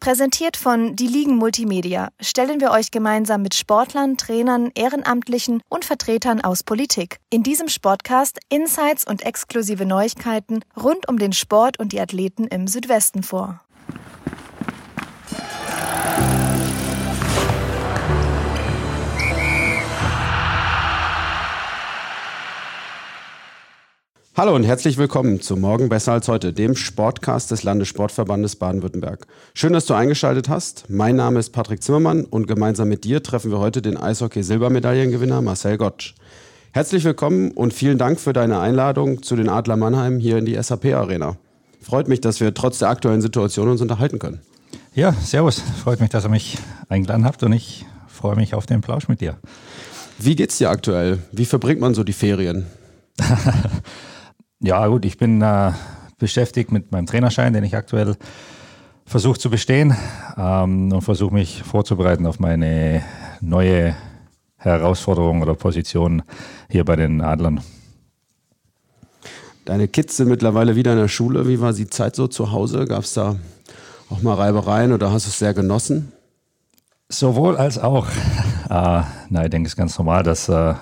Präsentiert von Die Ligen Multimedia stellen wir euch gemeinsam mit Sportlern, Trainern, Ehrenamtlichen und Vertretern aus Politik in diesem Sportcast Insights und exklusive Neuigkeiten rund um den Sport und die Athleten im Südwesten vor. Hallo und herzlich willkommen zu Morgen besser als heute, dem Sportcast des Landessportverbandes Baden-Württemberg. Schön, dass du eingeschaltet hast. Mein Name ist Patrick Zimmermann und gemeinsam mit dir treffen wir heute den Eishockey-Silbermedaillengewinner Marcel Gottsch. Herzlich willkommen und vielen Dank für deine Einladung zu den Adler Mannheim hier in die SAP-Arena. Freut mich, dass wir trotz der aktuellen Situation uns unterhalten können. Ja, servus. Freut mich, dass ihr mich eingeladen habt und ich freue mich auf den Plausch mit dir. Wie geht's dir aktuell? Wie verbringt man so die Ferien? Ja, gut, ich bin äh, beschäftigt mit meinem Trainerschein, den ich aktuell versuche zu bestehen ähm, und versuche mich vorzubereiten auf meine neue Herausforderung oder Position hier bei den Adlern. Deine Kids sind mittlerweile wieder in der Schule. Wie war die Zeit so zu Hause? Gab es da auch mal Reibereien oder hast du es sehr genossen? Sowohl als auch. Äh, na, ich denke, es ist ganz normal, dass äh,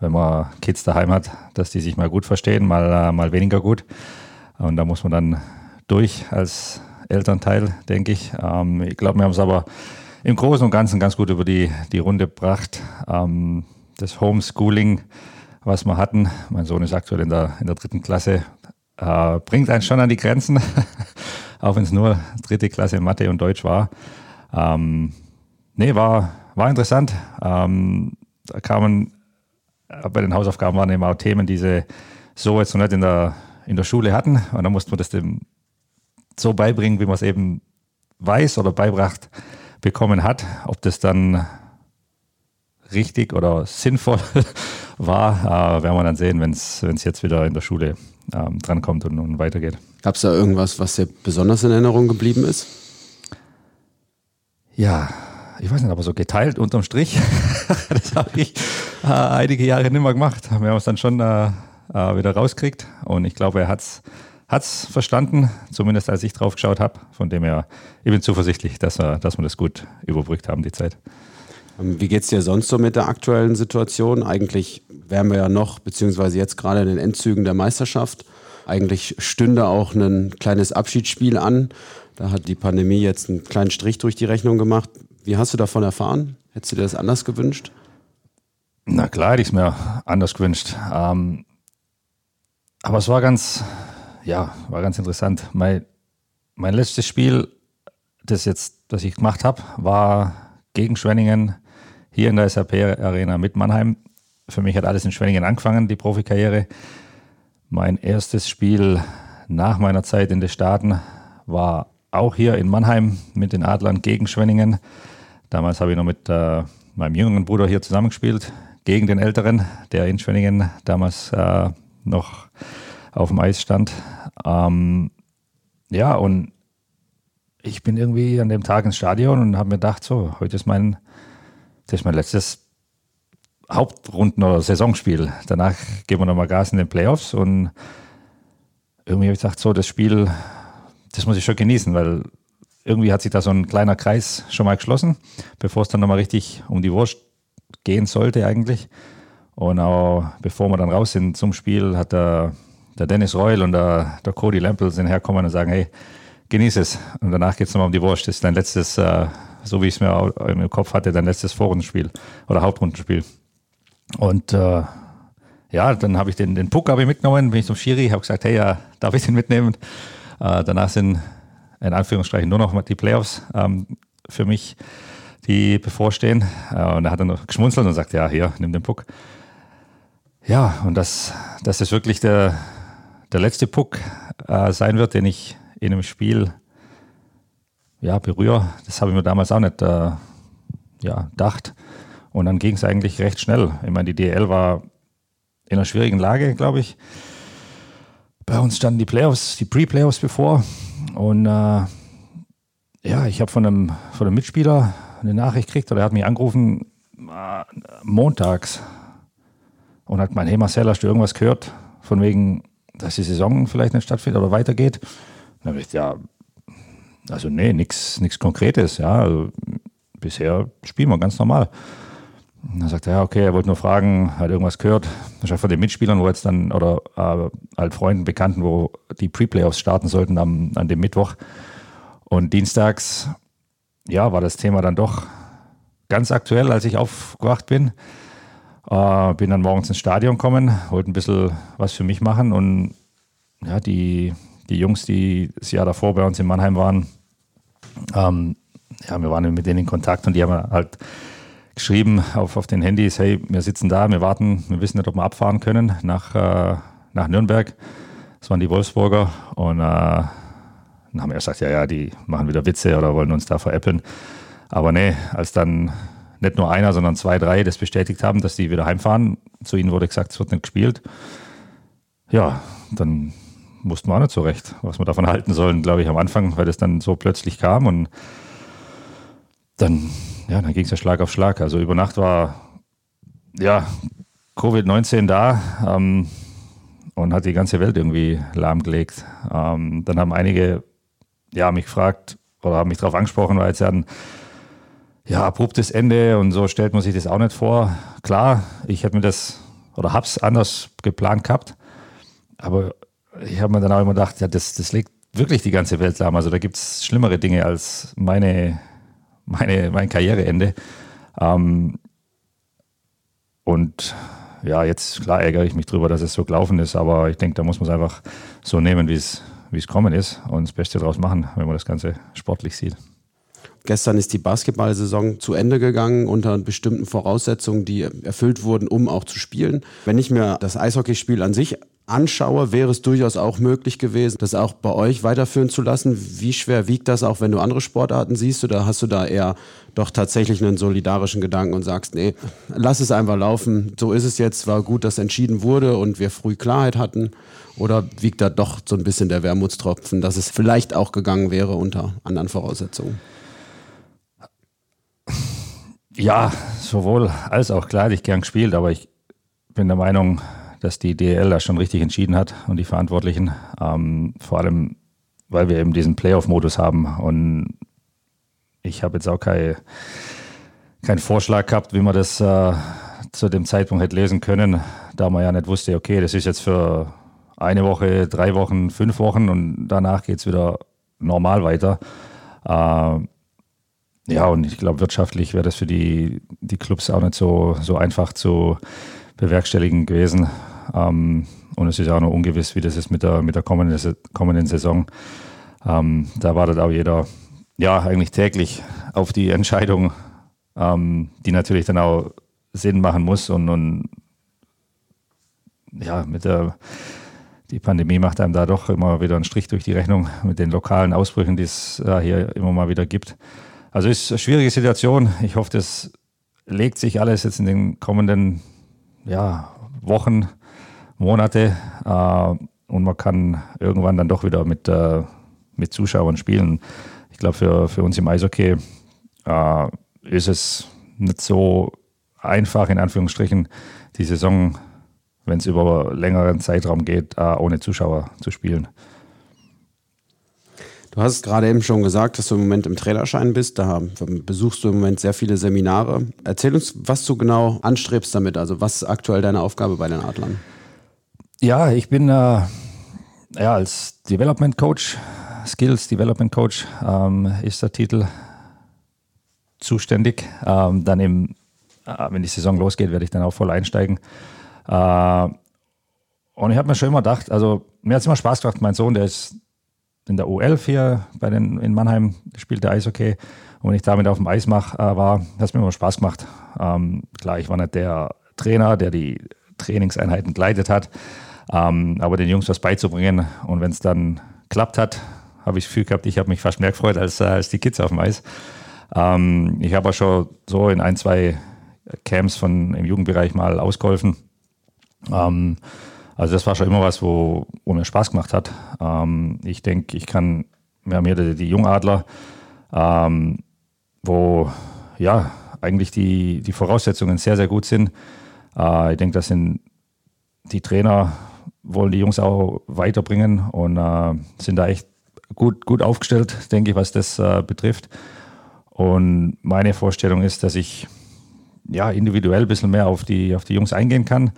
wenn man Kids daheim hat, dass die sich mal gut verstehen, mal, äh, mal weniger gut. Und da muss man dann durch als Elternteil, denke ich. Ähm, ich glaube, wir haben es aber im Großen und Ganzen ganz gut über die, die Runde gebracht. Ähm, das Homeschooling, was wir hatten, mein Sohn ist aktuell in der, in der dritten Klasse, äh, bringt einen schon an die Grenzen, auch wenn es nur dritte Klasse Mathe und Deutsch war. Ähm, nee, war, war interessant. Ähm, da kamen bei den Hausaufgaben waren eben auch Themen, die sie so jetzt noch nicht in der, in der Schule hatten. Und dann musste man das dem so beibringen, wie man es eben weiß oder beibracht bekommen hat. Ob das dann richtig oder sinnvoll war, äh, werden wir dann sehen, wenn es jetzt wieder in der Schule ähm, drankommt und, und weitergeht. Gab es da irgendwas, was dir besonders in Erinnerung geblieben ist? Ja, ich weiß nicht, aber so geteilt unterm Strich, das habe ich äh, einige Jahre nicht mehr gemacht. Wir haben es dann schon äh, äh wieder rausgekriegt und ich glaube, er hat es verstanden, zumindest als ich drauf geschaut habe. Von dem her, ich bin zuversichtlich, dass wir, dass wir das gut überbrückt haben, die Zeit. Ähm, wie geht es dir sonst so mit der aktuellen Situation? Eigentlich wären wir ja noch, beziehungsweise jetzt gerade in den Endzügen der Meisterschaft. Eigentlich stünde auch ein kleines Abschiedsspiel an. Da hat die Pandemie jetzt einen kleinen Strich durch die Rechnung gemacht. Wie hast du davon erfahren? Hättest du dir das anders gewünscht? Na klar, hätte ich es mir anders gewünscht. Ähm, aber es war ganz, ja, war ganz interessant. Mein, mein letztes Spiel, das jetzt, das ich gemacht habe, war gegen Schwenningen hier in der SAP Arena mit Mannheim. Für mich hat alles in Schwenningen angefangen, die Profikarriere. Mein erstes Spiel nach meiner Zeit in den Staaten war auch hier in Mannheim mit den Adlern gegen Schwenningen. Damals habe ich noch mit äh, meinem jüngeren Bruder hier zusammengespielt, gegen den älteren, der in Schwenningen damals äh, noch auf dem Eis stand. Ähm, ja, und ich bin irgendwie an dem Tag ins Stadion und habe mir gedacht, so, heute ist mein, das ist mein letztes Hauptrunden- oder Saisonspiel. Danach geben wir nochmal Gas in den Playoffs und irgendwie habe ich gedacht, so, das Spiel, das muss ich schon genießen, weil irgendwie hat sich da so ein kleiner Kreis schon mal geschlossen, bevor es dann nochmal richtig um die Wurst gehen sollte eigentlich. Und auch bevor wir dann raus sind zum Spiel, hat der, der Dennis Reul und der, der Cody Lempel sind herkommen und sagen, hey, genieß es. Und danach geht es nochmal um die Wurst. Das ist dein letztes, äh, so wie ich es mir im Kopf hatte, dein letztes Vorrundenspiel oder Hauptrundenspiel. Und äh, ja, dann habe ich den, den Puck ich mitgenommen, bin ich zum Schiri, habe gesagt, hey, ja, darf ich den mitnehmen? Äh, danach sind in Anführungsstrichen nur noch die Playoffs ähm, für mich, die bevorstehen. Äh, und er hat dann noch geschmunzelt und sagt, ja, hier, nimm den Puck. Ja, und dass das ist wirklich der, der letzte Puck äh, sein wird, den ich in einem Spiel ja, berühre. Das habe ich mir damals auch nicht äh, ja, gedacht. Und dann ging es eigentlich recht schnell. Ich meine, die DL war in einer schwierigen Lage, glaube ich. Bei uns standen die Playoffs, die Pre-Playoffs bevor. Und äh, ja, ich habe von einem, von einem Mitspieler eine Nachricht gekriegt oder er hat mich angerufen äh, montags und hat gemeint, hey Marcel, hast du irgendwas gehört von wegen, dass die Saison vielleicht nicht stattfindet oder weitergeht? dann habe ich ja, also nee, nichts Konkretes. Ja, also, bisher spielen wir ganz normal. Und dann sagt er, ja, okay, er wollte nur fragen, hat irgendwas gehört. Wahrscheinlich von den Mitspielern, wo jetzt dann, oder äh, halt Freunden, Bekannten, wo die Pre-Playoffs starten sollten am, an dem Mittwoch. Und dienstags, ja, war das Thema dann doch ganz aktuell, als ich aufgewacht bin. Äh, bin dann morgens ins Stadion gekommen, wollte ein bisschen was für mich machen und ja, die, die Jungs, die das Jahr davor bei uns in Mannheim waren, ähm, ja, wir waren mit denen in Kontakt und die haben halt geschrieben auf, auf den Handys, hey, wir sitzen da, wir warten, wir wissen nicht, ob wir abfahren können nach, äh, nach Nürnberg. Das waren die Wolfsburger und äh, dann haben wir gesagt, ja, ja, die machen wieder Witze oder wollen uns da veräppeln. Aber nee, als dann nicht nur einer, sondern zwei, drei das bestätigt haben, dass die wieder heimfahren, zu ihnen wurde gesagt, es wird nicht gespielt. Ja, dann wussten wir auch nicht so recht, was wir davon halten sollen, glaube ich, am Anfang, weil das dann so plötzlich kam und dann, ja, dann ging es ja Schlag auf Schlag. Also über Nacht war ja Covid-19 da ähm, und hat die ganze Welt irgendwie lahmgelegt. Ähm, dann haben einige ja, mich gefragt oder haben mich darauf angesprochen, weil es ja ein ja, abruptes Ende und so stellt man sich das auch nicht vor. Klar, ich hätte mir das oder habe es anders geplant gehabt, aber ich habe mir dann auch immer gedacht, ja, das, das legt wirklich die ganze Welt lahm. Also da gibt es schlimmere Dinge als meine, meine, mein Karriereende. Ähm, und ja, jetzt klar ärgere ich mich drüber, dass es so gelaufen ist, aber ich denke, da muss man es einfach so nehmen, wie es wie es kommen ist und das Beste daraus machen, wenn man das Ganze sportlich sieht. Gestern ist die Basketballsaison zu Ende gegangen unter bestimmten Voraussetzungen, die erfüllt wurden, um auch zu spielen. Wenn ich mir das Eishockeyspiel an sich anschaue, wäre es durchaus auch möglich gewesen, das auch bei euch weiterführen zu lassen. Wie schwer wiegt das auch, wenn du andere Sportarten siehst? Oder hast du da eher doch tatsächlich einen solidarischen Gedanken und sagst, nee, lass es einfach laufen. So ist es jetzt. War gut, dass entschieden wurde und wir früh Klarheit hatten. Oder wiegt da doch so ein bisschen der Wermutstropfen, dass es vielleicht auch gegangen wäre unter anderen Voraussetzungen? Ja, sowohl als auch klar, ich gern gespielt, aber ich bin der Meinung, dass die DL da schon richtig entschieden hat und die Verantwortlichen. Ähm, vor allem, weil wir eben diesen Playoff-Modus haben. Und ich habe jetzt auch keinen kein Vorschlag gehabt, wie man das äh, zu dem Zeitpunkt hätte lesen können, da man ja nicht wusste, okay, das ist jetzt für eine Woche, drei Wochen, fünf Wochen und danach geht es wieder normal weiter. Äh, ja, und ich glaube, wirtschaftlich wäre das für die, die Clubs auch nicht so, so einfach zu bewerkstelligen gewesen. Ähm, und es ist auch noch ungewiss, wie das ist mit der, mit der kommenden, kommenden Saison. Ähm, da wartet auch jeder, ja, eigentlich täglich auf die Entscheidung, ähm, die natürlich dann auch Sinn machen muss. Und, und ja, mit der, die Pandemie macht einem da doch immer wieder einen Strich durch die Rechnung mit den lokalen Ausbrüchen, die es äh, hier immer mal wieder gibt. Also ist eine schwierige Situation. Ich hoffe, das legt sich alles jetzt in den kommenden ja, Wochen Monate äh, und man kann irgendwann dann doch wieder mit, äh, mit Zuschauern spielen. Ich glaube, für, für uns im Eishockey äh, ist es nicht so einfach, in Anführungsstrichen, die Saison, wenn es über längeren Zeitraum geht, äh, ohne Zuschauer zu spielen. Du hast gerade eben schon gesagt, dass du im Moment im Trainerschein bist. Da besuchst du im Moment sehr viele Seminare. Erzähl uns, was du genau anstrebst damit. Also, was ist aktuell deine Aufgabe bei den Adlern? Ja, ich bin äh, ja, als Development Coach, Skills Development Coach ähm, ist der Titel zuständig. Ähm, dann eben, äh, wenn die Saison losgeht, werde ich dann auch voll einsteigen. Äh, und ich habe mir schon immer gedacht, also mir hat es immer Spaß gemacht. Mein Sohn, der ist in der U11 hier bei den, in Mannheim, spielt der Eishockey. Und wenn ich damit auf dem Eis mach, äh, war, hat es mir immer Spaß gemacht. Ähm, klar, ich war nicht der Trainer, der die Trainingseinheiten geleitet hat. Ähm, aber den Jungs was beizubringen und wenn es dann klappt hat, habe ich das Gefühl gehabt, ich habe mich fast mehr gefreut als, äh, als die Kids auf dem Eis. Ähm, ich habe auch schon so in ein, zwei Camps von, im Jugendbereich mal ausgeholfen. Ähm, also das war schon immer was, wo, wo mir Spaß gemacht hat. Ähm, ich denke, ich kann, wir haben hier die, die Jungadler, ähm, wo ja eigentlich die, die Voraussetzungen sehr, sehr gut sind. Äh, ich denke, das sind die Trainer wollen die Jungs auch weiterbringen und äh, sind da echt gut, gut aufgestellt, denke ich, was das äh, betrifft. Und meine Vorstellung ist, dass ich ja, individuell ein bisschen mehr auf die, auf die Jungs eingehen kann.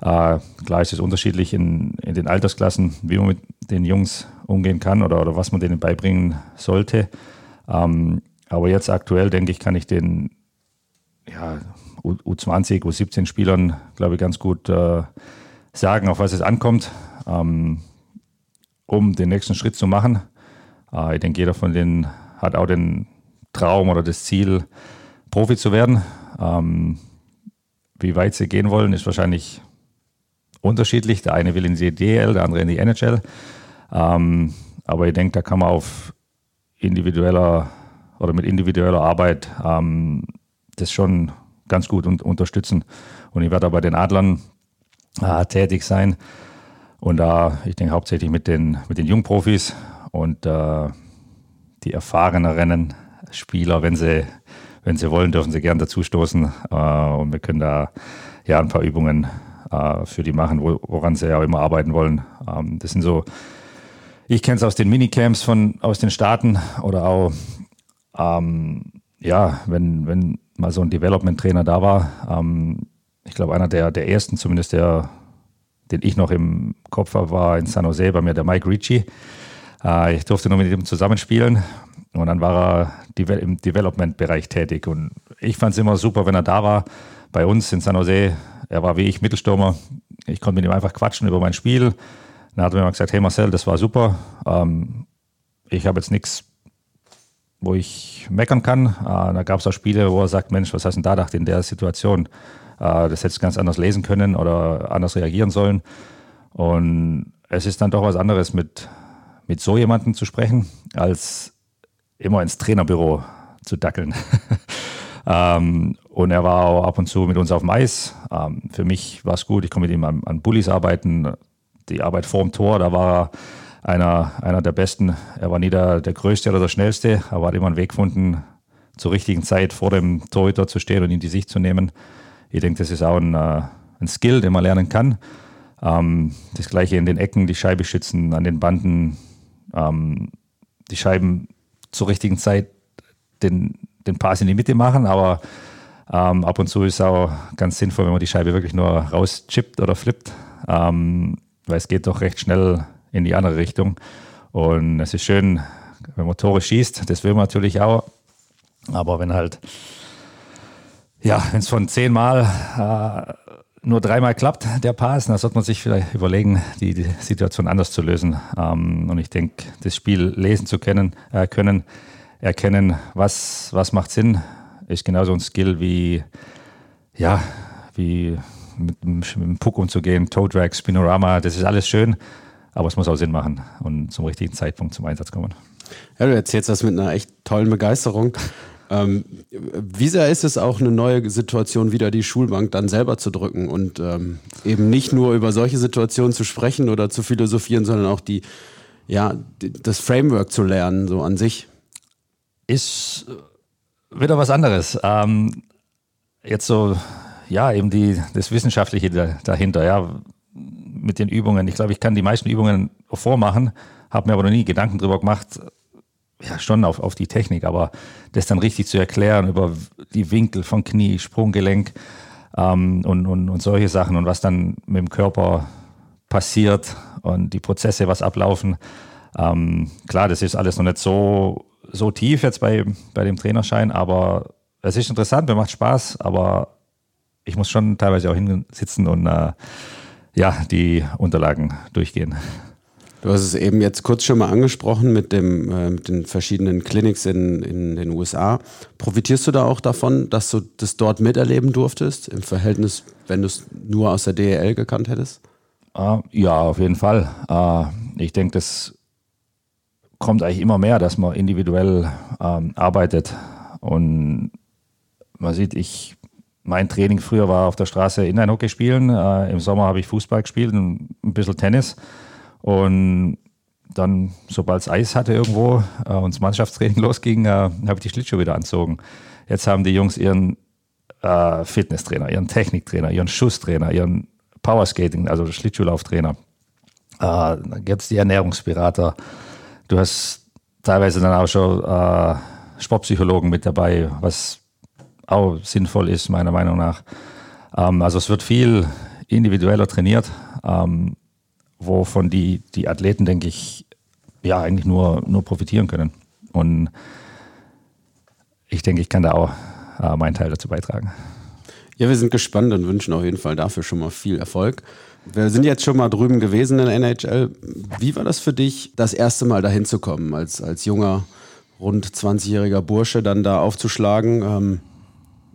Äh, klar ist es unterschiedlich in, in den Altersklassen, wie man mit den Jungs umgehen kann oder, oder was man denen beibringen sollte. Ähm, aber jetzt aktuell, denke ich, kann ich den ja, U20, U17 Spielern, glaube ich, ganz gut äh, sagen, auf was es ankommt, ähm, um den nächsten Schritt zu machen. Äh, ich denke, jeder von denen hat auch den Traum oder das Ziel, Profi zu werden. Ähm, wie weit sie gehen wollen, ist wahrscheinlich unterschiedlich. Der eine will in die DL, der andere in die NHL. Ähm, aber ich denke, da kann man auf individueller oder mit individueller Arbeit ähm, das schon ganz gut un unterstützen. Und ich werde auch bei den Adlern äh, tätig sein. Und da, ich denke, hauptsächlich mit den, mit den Jungprofis und äh, die erfahreneren Spieler, wenn sie, wenn sie wollen, dürfen sie gern dazustoßen. Äh, und wir können da ja ein paar Übungen äh, für die machen, wo, woran sie ja immer arbeiten wollen. Ähm, das sind so, ich kenne es aus den Minicamps von, aus den Staaten oder auch, ähm, ja, wenn, wenn mal so ein Development-Trainer da war. Ähm, ich glaube, einer der, der ersten, zumindest der, den ich noch im Kopf habe, war in San Jose bei mir der Mike Ricci. Äh, ich durfte nur mit ihm zusammenspielen und dann war er im Development-Bereich tätig. Und ich fand es immer super, wenn er da war. Bei uns in San Jose, er war wie ich Mittelstürmer. Ich konnte mit ihm einfach quatschen über mein Spiel. Dann hat er mir gesagt, hey Marcel, das war super. Ähm, ich habe jetzt nichts, wo ich meckern kann. Äh, da gab es auch Spiele, wo er sagt, Mensch, was hast du denn da gedacht in der Situation? Äh, das hättest du ganz anders lesen können oder anders reagieren sollen. Und es ist dann doch was anderes, mit, mit so jemandem zu sprechen, als immer ins Trainerbüro zu dackeln. ähm, und er war auch ab und zu mit uns auf dem Eis. Ähm, für mich war es gut, ich konnte mit ihm an, an Bullies arbeiten. Die Arbeit vorm Tor, da war er einer, einer der Besten. Er war nie der, der Größte oder der Schnellste, aber hat immer einen Weg gefunden, zur richtigen Zeit vor dem Torhüter zu stehen und ihn die Sicht zu nehmen. Ich denke, das ist auch ein, äh, ein Skill, den man lernen kann. Ähm, das gleiche in den Ecken, die Scheibe schützen, an den Banden, ähm, die Scheiben zur richtigen Zeit den, den Pass in die Mitte machen, aber ähm, ab und zu ist es auch ganz sinnvoll, wenn man die Scheibe wirklich nur rauschippt oder flippt, ähm, weil es geht doch recht schnell in die andere Richtung. Und es ist schön, wenn man Tore schießt, das will man natürlich auch. Aber wenn halt, ja, wenn es von zehnmal äh, nur dreimal klappt, der Pass, dann sollte man sich vielleicht überlegen, die, die Situation anders zu lösen. Ähm, und ich denke, das Spiel lesen zu können, äh, können erkennen, was, was macht Sinn, ist genauso ein Skill wie, ja, wie mit, mit dem Puck umzugehen, Toe Drag, Spinorama, das ist alles schön, aber es muss auch Sinn machen und zum richtigen Zeitpunkt zum Einsatz kommen. Ja, du erzählst das mit einer echt tollen Begeisterung. Ähm, wie sehr ist es auch eine neue Situation, wieder die Schulbank dann selber zu drücken und ähm, eben nicht nur über solche Situationen zu sprechen oder zu philosophieren, sondern auch die, ja, das Framework zu lernen, so an sich? Ist wieder was anderes. Ähm, jetzt so, ja, eben die, das Wissenschaftliche dahinter, ja, mit den Übungen. Ich glaube, ich kann die meisten Übungen vormachen, habe mir aber noch nie Gedanken darüber gemacht, ja schon auf, auf die Technik, aber das dann richtig zu erklären über die Winkel von Knie, Sprunggelenk ähm, und, und, und solche Sachen und was dann mit dem Körper passiert und die Prozesse, was ablaufen. Ähm, klar, das ist alles noch nicht so, so tief jetzt bei, bei dem Trainerschein, aber es ist interessant, mir macht Spaß, aber ich muss schon teilweise auch hinsitzen und äh, ja, die Unterlagen durchgehen. Du hast es eben jetzt kurz schon mal angesprochen mit, dem, äh, mit den verschiedenen Clinics in, in den USA. Profitierst du da auch davon, dass du das dort miterleben durftest, im Verhältnis, wenn du es nur aus der DEL gekannt hättest? Uh, ja, auf jeden Fall. Uh, ich denke, das kommt eigentlich immer mehr, dass man individuell ähm, arbeitet. Und man sieht, ich, mein Training früher war auf der Straße Inline-Hockey spielen. Äh, Im Sommer habe ich Fußball gespielt und ein bisschen Tennis. Und dann, sobald es Eis hatte irgendwo äh, und das Mannschaftstraining losging, äh, habe ich die Schlittschuhe wieder anzogen. Jetzt haben die Jungs ihren äh, Fitnesstrainer, ihren Techniktrainer, ihren Schusstrainer, ihren Powerskating, also Schlittschuhlauftrainer. Äh, es die Ernährungsberater. Du hast teilweise dann auch schon äh, Sportpsychologen mit dabei, was auch sinnvoll ist, meiner Meinung nach. Ähm, also es wird viel individueller trainiert, ähm, wovon die, die Athleten, denke ich, ja, eigentlich nur, nur profitieren können. Und ich denke, ich kann da auch äh, meinen Teil dazu beitragen. Ja, wir sind gespannt und wünschen auf jeden Fall dafür schon mal viel Erfolg. Wir sind jetzt schon mal drüben gewesen in der NHL. Wie war das für dich, das erste Mal dahin zu kommen, als, als junger, rund 20-jähriger Bursche dann da aufzuschlagen? Ähm,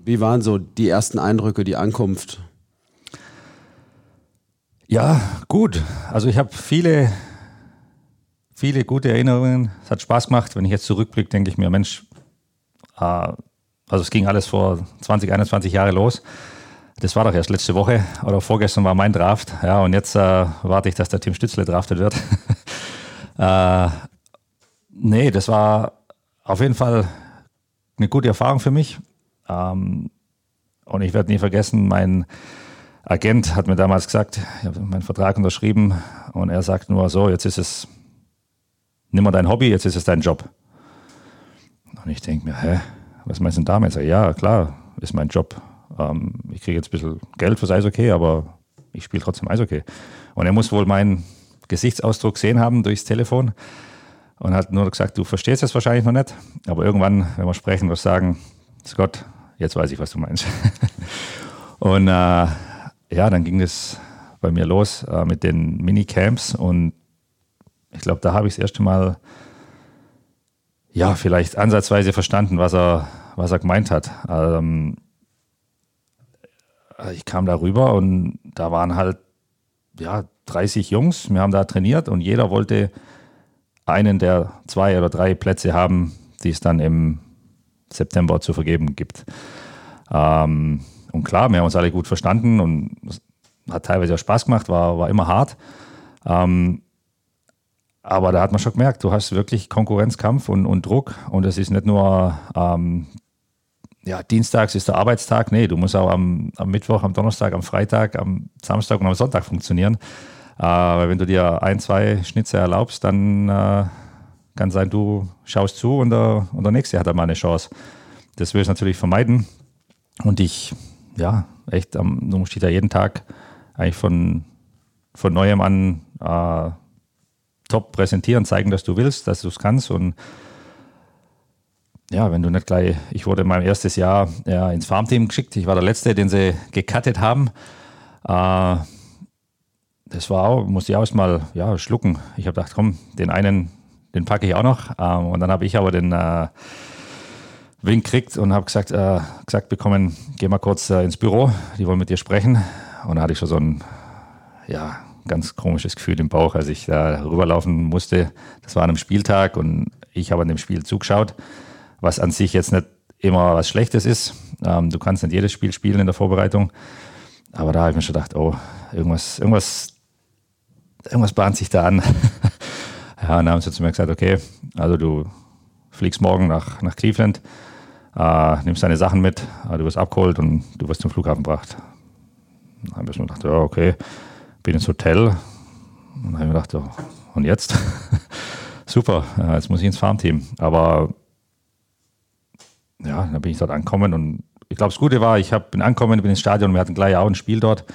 wie waren so die ersten Eindrücke, die Ankunft? Ja, gut. Also ich habe viele, viele gute Erinnerungen. Es hat Spaß gemacht. Wenn ich jetzt zurückblicke, denke ich mir, Mensch, äh, also es ging alles vor 20, 21 Jahren los. Das war doch erst letzte Woche oder vorgestern war mein Draft. Ja, und jetzt äh, warte ich, dass der Tim Stützle draftet wird. äh, nee, das war auf jeden Fall eine gute Erfahrung für mich. Ähm, und ich werde nie vergessen, mein Agent hat mir damals gesagt, ich habe meinen Vertrag unterschrieben und er sagt nur so, jetzt ist es nicht mehr dein Hobby, jetzt ist es dein Job. Und ich denke mir, hä, was meinst du denn damit? Sag, ja, klar, ist mein Job. Ähm, ich kriege jetzt ein bisschen Geld fürs Eishockey, aber ich spiele trotzdem Eishockey. Und er muss wohl meinen Gesichtsausdruck sehen haben durchs Telefon und hat nur gesagt, du verstehst es wahrscheinlich noch nicht, aber irgendwann, wenn wir sprechen, wirst du sagen, Scott, jetzt weiß ich, was du meinst. und äh, ja, dann ging es bei mir los äh, mit den Minicamps und ich glaube, da habe ich das erste Mal ja, vielleicht ansatzweise verstanden, was er, was er gemeint hat. Ähm, ich kam da rüber und da waren halt ja, 30 Jungs. Wir haben da trainiert und jeder wollte einen der zwei oder drei Plätze haben, die es dann im September zu vergeben gibt. Ähm, und klar, wir haben uns alle gut verstanden und es hat teilweise auch Spaß gemacht, war, war immer hart. Ähm, aber da hat man schon gemerkt, du hast wirklich Konkurrenzkampf und, und Druck und es ist nicht nur, ähm, ja, dienstags ist der Arbeitstag, nee, du musst auch am, am, Mittwoch, am Donnerstag, am Freitag, am Samstag und am Sonntag funktionieren. Äh, wenn du dir ein, zwei Schnitze erlaubst, dann äh, kann sein, du schaust zu und der, und der Nächste hat dann mal eine Chance. Das will ich natürlich vermeiden. Und ich, ja, echt, du musst dich da jeden Tag eigentlich von, von neuem an äh, top präsentieren, zeigen, dass du willst, dass du es kannst. Und ja, wenn du nicht gleich, ich wurde mein erstes Jahr ja, ins Farmteam geschickt. Ich war der Letzte, den sie gecuttet haben. Äh, das war auch, musste ich auch erstmal ja, schlucken. Ich habe gedacht, komm, den einen den packe ich auch noch. Ähm, und dann habe ich aber den äh, Wink gekriegt und habe gesagt, äh, gesagt bekommen, geh mal kurz äh, ins Büro, die wollen mit dir sprechen. Und da hatte ich schon so ein ja, ganz komisches Gefühl im Bauch, als ich da rüberlaufen musste. Das war an einem Spieltag und ich habe an dem Spiel zugeschaut, was an sich jetzt nicht immer was Schlechtes ist. Ähm, du kannst nicht jedes Spiel spielen in der Vorbereitung. Aber da habe ich mir schon gedacht, oh, irgendwas, irgendwas, irgendwas bahnt sich da an. Ja, und dann haben sie zu mir gesagt, okay, also du fliegst morgen nach, nach Cleveland, nimmst deine Sachen mit, äh, du wirst abgeholt und du wirst zum Flughafen gebracht. Dann habe ich mir gedacht, ja, okay, bin ins Hotel. Und dann habe ich mir gedacht, ja, und jetzt? Super, äh, jetzt muss ich ins Farmteam. Aber ja, dann bin ich dort angekommen und ich glaube, das Gute war, ich hab, bin angekommen, bin ins Stadion, wir hatten gleich auch ein Spiel dort.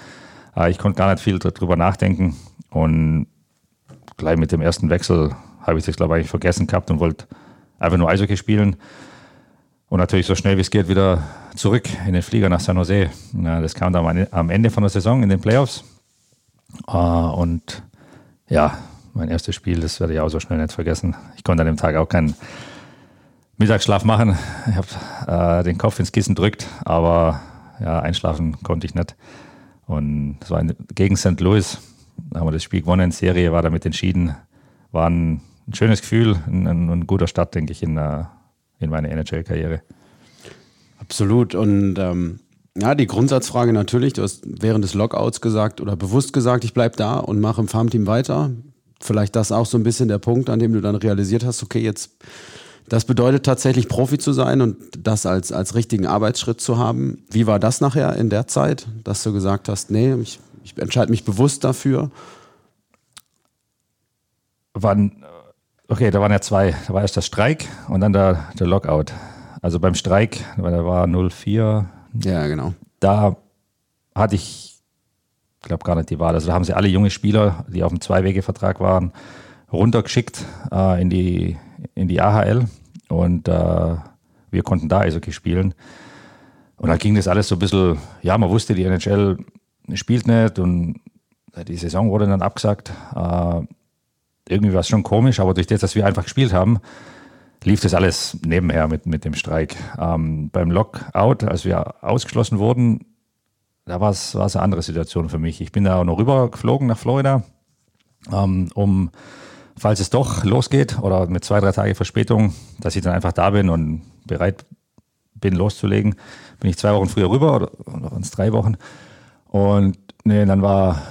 Äh, ich konnte gar nicht viel darüber nachdenken und gleich mit dem ersten Wechsel habe ich das, glaube ich, vergessen gehabt und wollte einfach nur Eishockey spielen. Und natürlich so schnell wie es geht wieder zurück in den Flieger nach San Jose. Ja, das kam dann am Ende von der Saison in den Playoffs. Uh, und ja, mein erstes Spiel, das werde ich auch so schnell nicht vergessen. Ich konnte an dem Tag auch keinen Mittagsschlaf machen. Ich habe äh, den Kopf ins Kissen drückt, aber ja, einschlafen konnte ich nicht. Und das war gegen St. Louis da haben wir das Spiel gewonnen, Serie war damit entschieden, waren ein schönes Gefühl, ein, ein guter Start, denke ich, in, äh, in meine NHL-Karriere. Absolut. Und ähm, ja, die Grundsatzfrage natürlich, du hast während des Lockouts gesagt oder bewusst gesagt, ich bleibe da und mache im Farmteam weiter. Vielleicht das auch so ein bisschen der Punkt, an dem du dann realisiert hast, okay, jetzt das bedeutet tatsächlich Profi zu sein und das als, als richtigen Arbeitsschritt zu haben. Wie war das nachher in der Zeit, dass du gesagt hast, nee, ich, ich entscheide mich bewusst dafür? Wann, okay, da waren ja zwei. Da war erst der Streik und dann der, der Lockout. Also beim Streik, da war 04. Ja, genau. Da hatte ich, glaube gar nicht die Wahl. Also da haben sie alle junge Spieler, die auf dem Zwei-Wege-Vertrag waren, runtergeschickt äh, in, die, in die AHL und äh, wir konnten da Eishockey spielen. Und da ging das alles so ein bisschen, ja, man wusste, die NHL spielt nicht und die Saison wurde dann abgesagt. Äh, irgendwie war es schon komisch, aber durch das, dass wir einfach gespielt haben, lief das alles nebenher mit, mit dem Streik. Ähm, beim Lockout, als wir ausgeschlossen wurden, da war es eine andere Situation für mich. Ich bin da auch noch rüber geflogen nach Florida, ähm, um, falls es doch losgeht oder mit zwei, drei Tage Verspätung, dass ich dann einfach da bin und bereit bin loszulegen. Bin ich zwei Wochen früher rüber oder, oder es drei Wochen. Und nee, dann war,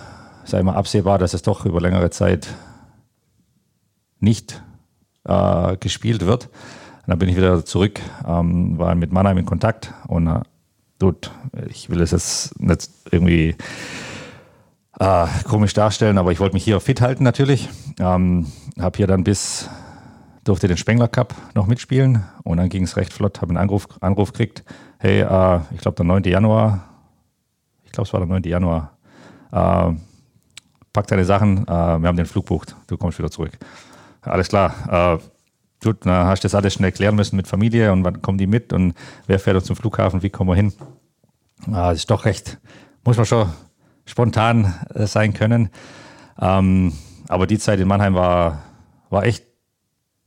sag ich mal, absehbar, dass es doch über längere Zeit nicht äh, gespielt wird. Und dann bin ich wieder zurück, ähm, war mit Mannheim in Kontakt und äh, gut, ich will es jetzt nicht irgendwie äh, komisch darstellen, aber ich wollte mich hier fit halten natürlich. Ähm, habe hier dann bis, durfte den Spengler Cup noch mitspielen und dann ging es recht flott, habe einen Anruf, Anruf gekriegt, hey, äh, ich glaube der 9. Januar, ich glaube es war der 9. Januar, äh, pack deine Sachen, äh, wir haben den Flug bucht, du kommst wieder zurück. Alles klar, äh, gut, dann hast du das alles schnell klären müssen mit Familie und wann kommen die mit und wer fährt uns zum Flughafen, wie kommen wir hin. Äh, das ist doch recht, muss man schon spontan äh, sein können. Ähm, aber die Zeit in Mannheim war, war echt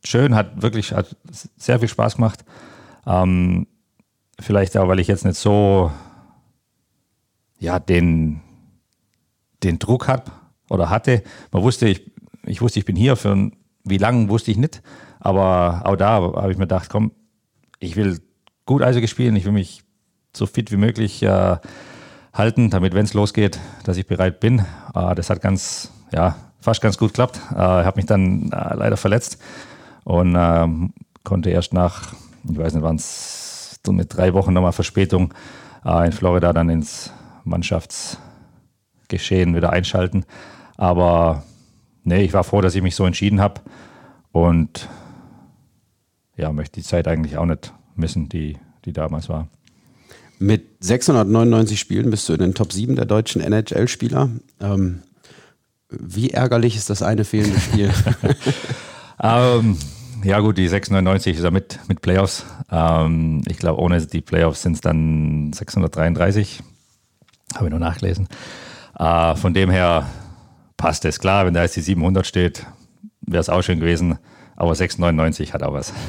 schön, hat wirklich hat sehr viel Spaß gemacht. Ähm, vielleicht auch, weil ich jetzt nicht so ja, den, den Druck habe oder hatte. Man wusste, ich, ich wusste, ich bin hier für ein, wie lange wusste ich nicht. Aber auch da habe ich mir gedacht, komm, ich will gut Eishockey spielen, ich will mich so fit wie möglich äh, halten, damit, wenn es losgeht, dass ich bereit bin. Äh, das hat ganz, ja, fast ganz gut geklappt. Äh, ich habe mich dann äh, leider verletzt und ähm, konnte erst nach, ich weiß nicht, wann es mit drei Wochen nochmal Verspätung äh, in Florida dann ins Mannschaftsgeschehen wieder einschalten. Aber nee, ich war froh, dass ich mich so entschieden habe und ja, möchte die Zeit eigentlich auch nicht missen, die, die damals war. Mit 699 Spielen bist du in den Top 7 der deutschen NHL-Spieler. Ähm, wie ärgerlich ist das eine fehlende Spiel? ähm, ja gut, die 699 ist ja mit, mit Playoffs. Ähm, ich glaube, ohne die Playoffs sind es dann 633. Habe ich nur nachgelesen. Äh, von dem her passt es. Klar, wenn da jetzt die 700 steht, wäre es auch schön gewesen. Aber 699 hat auch was.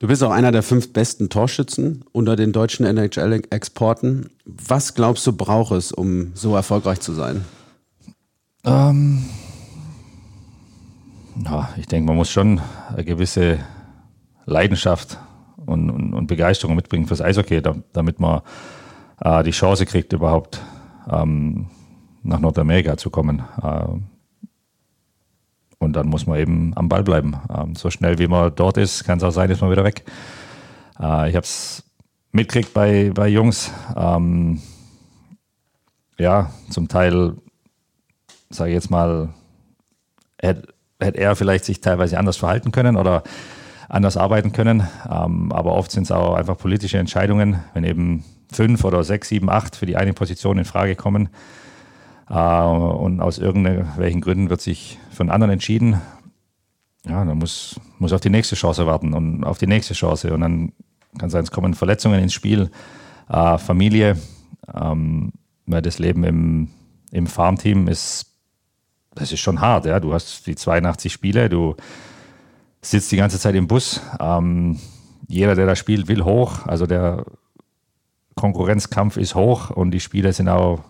Du bist auch einer der fünf besten Torschützen unter den deutschen NHL-Exporten. Was glaubst du, braucht es, um so erfolgreich zu sein? Ähm, ja, ich denke, man muss schon eine gewisse Leidenschaft und, und, und Begeisterung mitbringen fürs Eishockey, damit man äh, die Chance kriegt, überhaupt ähm, nach Nordamerika zu kommen. Äh, und dann muss man eben am Ball bleiben. Ähm, so schnell wie man dort ist, kann es auch sein, ist man wieder weg. Äh, ich habe es mitgekriegt bei, bei Jungs. Ähm, ja, zum Teil, sage ich jetzt mal, hätte hätt er vielleicht sich teilweise anders verhalten können oder anders arbeiten können. Ähm, aber oft sind es auch einfach politische Entscheidungen, wenn eben fünf oder sechs, sieben, acht für die eine Position in Frage kommen und aus irgendwelchen Gründen wird sich einen anderen entschieden. Ja, dann muss, muss auf die nächste Chance warten und auf die nächste Chance. Und dann kann sein, es kommen Verletzungen ins Spiel, äh, Familie, ähm, weil das Leben im, im Farmteam ist, das ist schon hart. Ja? Du hast die 82 Spiele, du sitzt die ganze Zeit im Bus. Ähm, jeder, der da spielt, will hoch. Also der Konkurrenzkampf ist hoch und die Spiele sind auch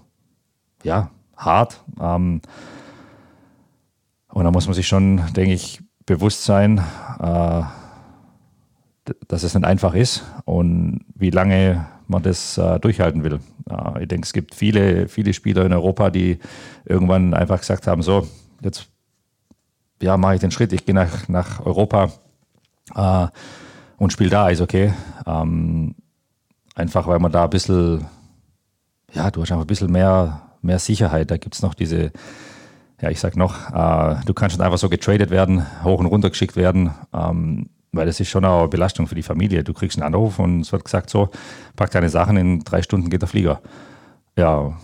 ja, hart. Ähm, und da muss man sich schon, denke ich, Bewusstsein, äh, dass es nicht einfach ist und wie lange man das äh, durchhalten will. Äh, ich denke, es gibt viele, viele Spieler in Europa, die irgendwann einfach gesagt haben, so, jetzt ja, mache ich den Schritt, ich gehe nach, nach Europa äh, und spiele da Eishockey. Ähm, einfach weil man da ein bisschen, ja, du hast einfach ein bisschen mehr, mehr Sicherheit. Da gibt es noch diese, ja, ich sag noch, äh, du kannst nicht einfach so getradet werden, hoch und runter geschickt werden. Ähm, weil das ist schon eine Belastung für die Familie. Du kriegst einen Anruf und es wird gesagt, so, pack deine Sachen, in drei Stunden geht der Flieger. Ja,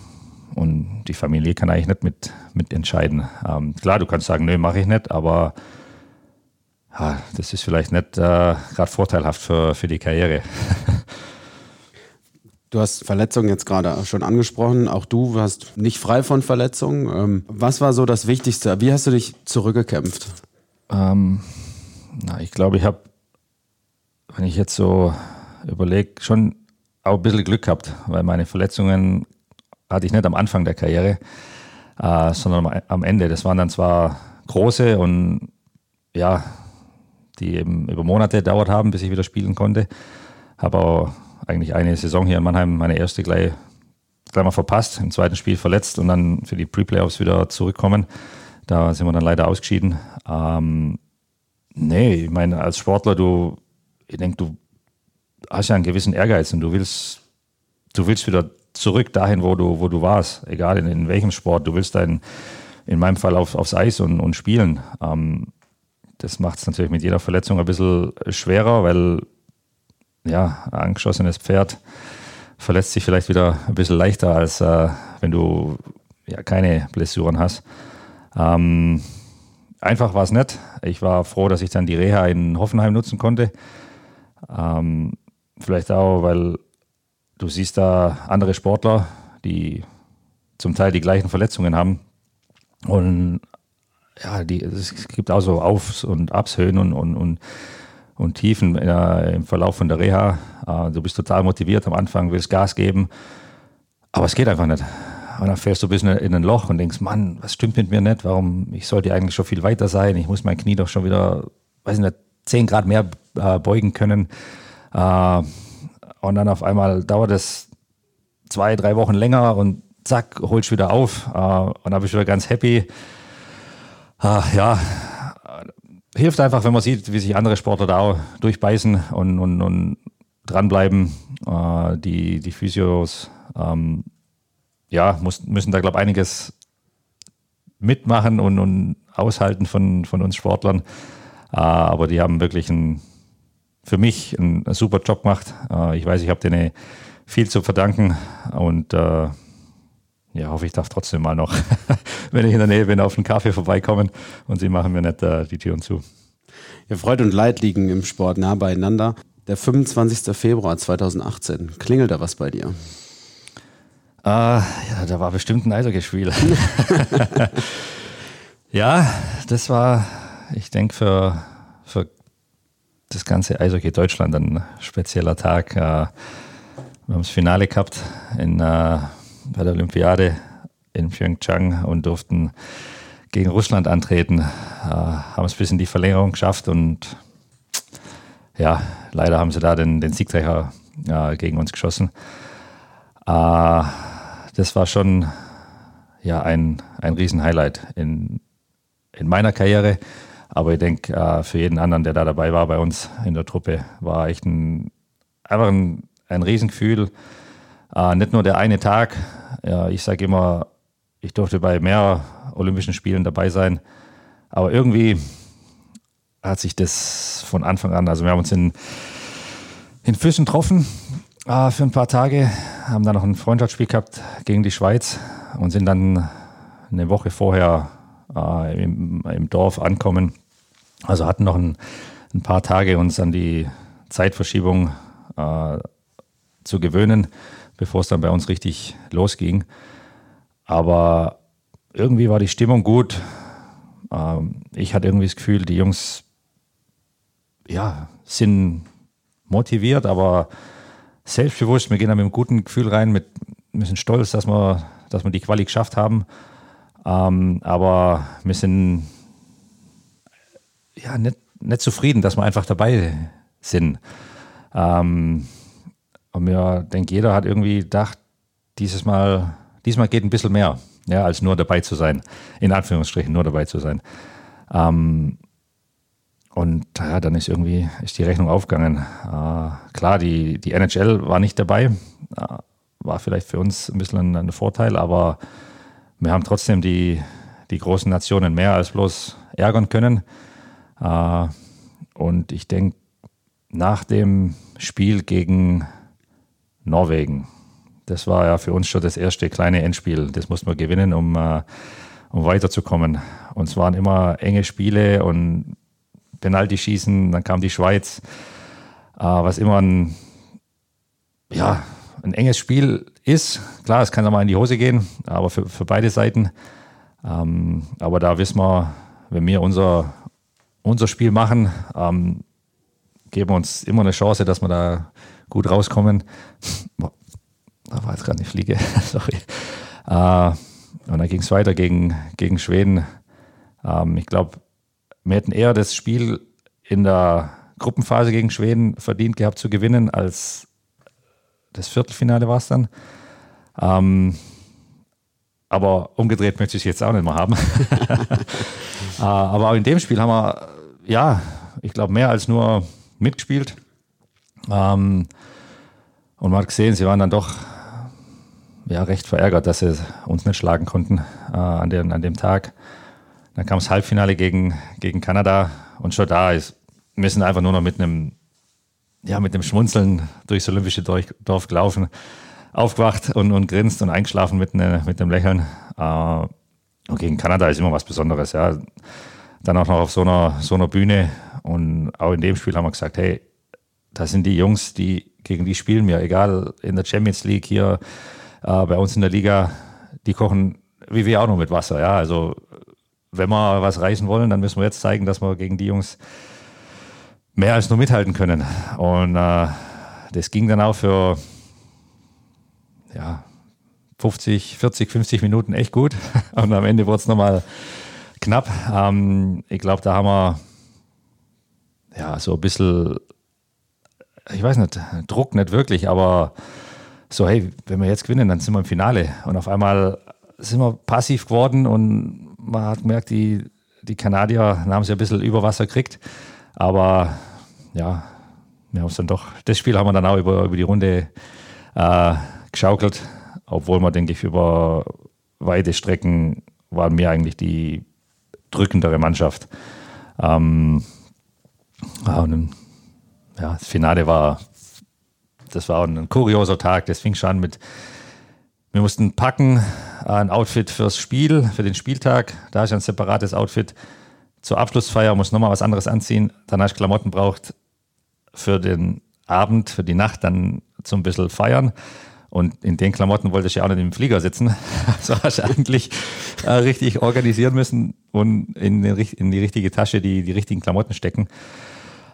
und die Familie kann eigentlich nicht mit, mit entscheiden. Ähm, klar, du kannst sagen, nö, mache ich nicht, aber ja, das ist vielleicht nicht äh, gerade vorteilhaft für, für die Karriere. Du hast Verletzungen jetzt gerade schon angesprochen. Auch du warst nicht frei von Verletzungen. Ähm, was war so das Wichtigste? Wie hast du dich zurückgekämpft? Ähm, na, ich glaube, ich habe, wenn ich jetzt so überlege, schon auch ein bisschen Glück gehabt, weil meine Verletzungen hatte ich nicht am Anfang der Karriere, äh, sondern am Ende. Das waren dann zwar große und ja, die eben über Monate dauert haben, bis ich wieder spielen konnte. Habe auch eigentlich eine Saison hier in Mannheim, meine erste gleich, gleich mal verpasst, im zweiten Spiel verletzt und dann für die Pre-Playoffs wieder zurückkommen. Da sind wir dann leider ausgeschieden. Ähm, nee, ich meine, als Sportler, du, ich denke, du hast ja einen gewissen Ehrgeiz und du willst, du willst wieder zurück dahin, wo du, wo du warst, egal in, in welchem Sport. Du willst dein, in meinem Fall auf, aufs Eis und, und spielen. Ähm, das macht es natürlich mit jeder Verletzung ein bisschen schwerer, weil ja, angeschossenes Pferd verletzt sich vielleicht wieder ein bisschen leichter, als äh, wenn du ja, keine Blessuren hast. Ähm, einfach war es nicht. Ich war froh, dass ich dann die Reha in Hoffenheim nutzen konnte. Ähm, vielleicht auch, weil du siehst da andere Sportler, die zum Teil die gleichen Verletzungen haben. Und ja, die, es gibt auch so Aufs und Abs, Höhen und, und, und, und Tiefen äh, im Verlauf von der Reha. Äh, du bist total motiviert am Anfang, willst Gas geben, aber es geht einfach nicht. Und dann fährst du ein bisschen in ein Loch und denkst, Mann, was stimmt mit mir nicht? Warum? Ich sollte eigentlich schon viel weiter sein. Ich muss mein Knie doch schon wieder, weiß nicht, 10 Grad mehr äh, beugen können. Äh, und dann auf einmal dauert es zwei, drei Wochen länger und zack, holst wieder auf. Äh, und dann bist du wieder ganz happy. Ja, hilft einfach, wenn man sieht, wie sich andere Sportler da auch durchbeißen und, und, und dranbleiben. Äh, die, die Physios ähm, ja, muss, müssen da, glaube ich, einiges mitmachen und, und aushalten von, von uns Sportlern. aber die haben wirklich einen für mich einen, einen super Job gemacht. Äh, ich weiß, ich habe denen viel zu verdanken und äh, ja, hoffe ich darf trotzdem mal noch, wenn ich in der Nähe bin, auf einen Kaffee vorbeikommen und sie machen mir nicht äh, die Türen zu. Ja, Freude und Leid liegen im Sport nah beieinander. Der 25. Februar 2018, klingelt da was bei dir? Äh, ja, da war bestimmt ein Eishockeyspiel. ja, das war, ich denke, für, für das ganze Eishockey Deutschland ein spezieller Tag. Äh, wir haben das Finale gehabt in, äh, bei der Olympiade in Pyeongchang und durften gegen Russland antreten. Äh, haben es bis in die Verlängerung geschafft und ja, leider haben sie da den, den Siegträger gegen uns geschossen. das war schon ja, ein, ein Riesen-Highlight in, in meiner Karriere aber ich denke, äh, für jeden anderen, der da dabei war bei uns in der Truppe, war echt ein, einfach ein, ein Riesengefühl. Äh, nicht nur der eine Tag. Ja, ich sage immer, ich durfte bei mehr Olympischen Spielen dabei sein. Aber irgendwie hat sich das von Anfang an, also wir haben uns in, in Füssen getroffen äh, für ein paar Tage, haben dann noch ein Freundschaftsspiel gehabt gegen die Schweiz und sind dann eine Woche vorher äh, im, im, Dorf ankommen. Also hatten noch ein, ein, paar Tage uns an die Zeitverschiebung äh, zu gewöhnen, bevor es dann bei uns richtig losging. Aber irgendwie war die Stimmung gut. Ähm, ich hatte irgendwie das Gefühl, die Jungs ja, sind motiviert, aber selbstbewusst. Wir gehen da mit einem guten Gefühl rein, mit, sind stolz, dass wir, dass wir die Quali geschafft haben. Ähm, aber wir sind ja, nicht, nicht zufrieden, dass wir einfach dabei sind. Ähm, und mir denke, jeder hat irgendwie gedacht, dieses Mal, diesmal geht ein bisschen mehr, ja, als nur dabei zu sein. In Anführungsstrichen nur dabei zu sein. Ähm, und ja, dann ist irgendwie ist die Rechnung aufgegangen. Äh, klar, die, die NHL war nicht dabei. Äh, war vielleicht für uns ein bisschen ein, ein, Vorteil, aber wir haben trotzdem die, die großen Nationen mehr als bloß ärgern können. Äh, und ich denke, nach dem Spiel gegen Norwegen, das war ja für uns schon das erste kleine Endspiel. Das mussten wir gewinnen, um, äh, um weiterzukommen. Und es waren immer enge Spiele und Penalty schießen, dann kam die Schweiz, äh, was immer ein, ja, ein enges Spiel ist. Klar, es kann auch mal in die Hose gehen, aber für, für beide Seiten. Ähm, aber da wissen wir, wenn wir unser, unser Spiel machen, ähm, geben wir uns immer eine Chance, dass wir da gut rauskommen. Da war jetzt gerade eine Fliege, sorry. Äh, und dann ging es weiter gegen, gegen Schweden. Ähm, ich glaube, wir hätten eher das Spiel in der Gruppenphase gegen Schweden verdient gehabt zu gewinnen, als das Viertelfinale war es dann. Ähm, aber umgedreht möchte ich es jetzt auch nicht mehr haben. äh, aber auch in dem Spiel haben wir, ja, ich glaube, mehr als nur mitgespielt. Ähm, und man hat gesehen, sie waren dann doch ja, recht verärgert, dass sie uns nicht schlagen konnten äh, an, den, an dem Tag. Dann kam das Halbfinale gegen, gegen Kanada und schon da ist, sind einfach nur noch mit einem, ja, mit einem Schmunzeln durchs olympische Dorf gelaufen, aufgewacht und, und grinst und eingeschlafen mit, ne, mit einem Lächeln. Äh, und gegen Kanada ist immer was Besonderes, ja. Dann auch noch auf so einer, so einer Bühne und auch in dem Spiel haben wir gesagt, hey, das sind die Jungs, die gegen die spielen wir, egal in der Champions League hier, äh, bei uns in der Liga, die kochen wie wir auch noch mit Wasser, ja. Also wenn wir was reißen wollen, dann müssen wir jetzt zeigen, dass wir gegen die Jungs mehr als nur mithalten können. Und äh, das ging dann auch für ja, 50, 40, 50 Minuten echt gut. Und am Ende wurde es nochmal knapp. Ähm, ich glaube, da haben wir ja so ein bisschen, ich weiß nicht, Druck nicht wirklich, aber so, hey, wenn wir jetzt gewinnen, dann sind wir im Finale. Und auf einmal sind wir passiv geworden und man hat gemerkt, die, die Kanadier haben sich ein bisschen über Wasser gekriegt. Aber ja, wir haben es dann doch, das Spiel haben wir dann auch über, über die Runde äh, geschaukelt, obwohl wir, denke ich, über weite Strecken waren wir eigentlich die drückendere Mannschaft. Ähm, und, ja, das Finale war, das war ein kurioser Tag. Das fing schon an mit wir mussten packen ein Outfit fürs Spiel, für den Spieltag. Da ist ein separates Outfit. Zur Abschlussfeier muss nochmal was anderes anziehen. Dann hast du Klamotten braucht für den Abend, für die Nacht, dann zum bisschen feiern. Und in den Klamotten wollte ich ja auch nicht im Flieger sitzen. Also hast du eigentlich äh, richtig organisieren müssen und in, den, in, die richtige Tasche die, die richtigen Klamotten stecken.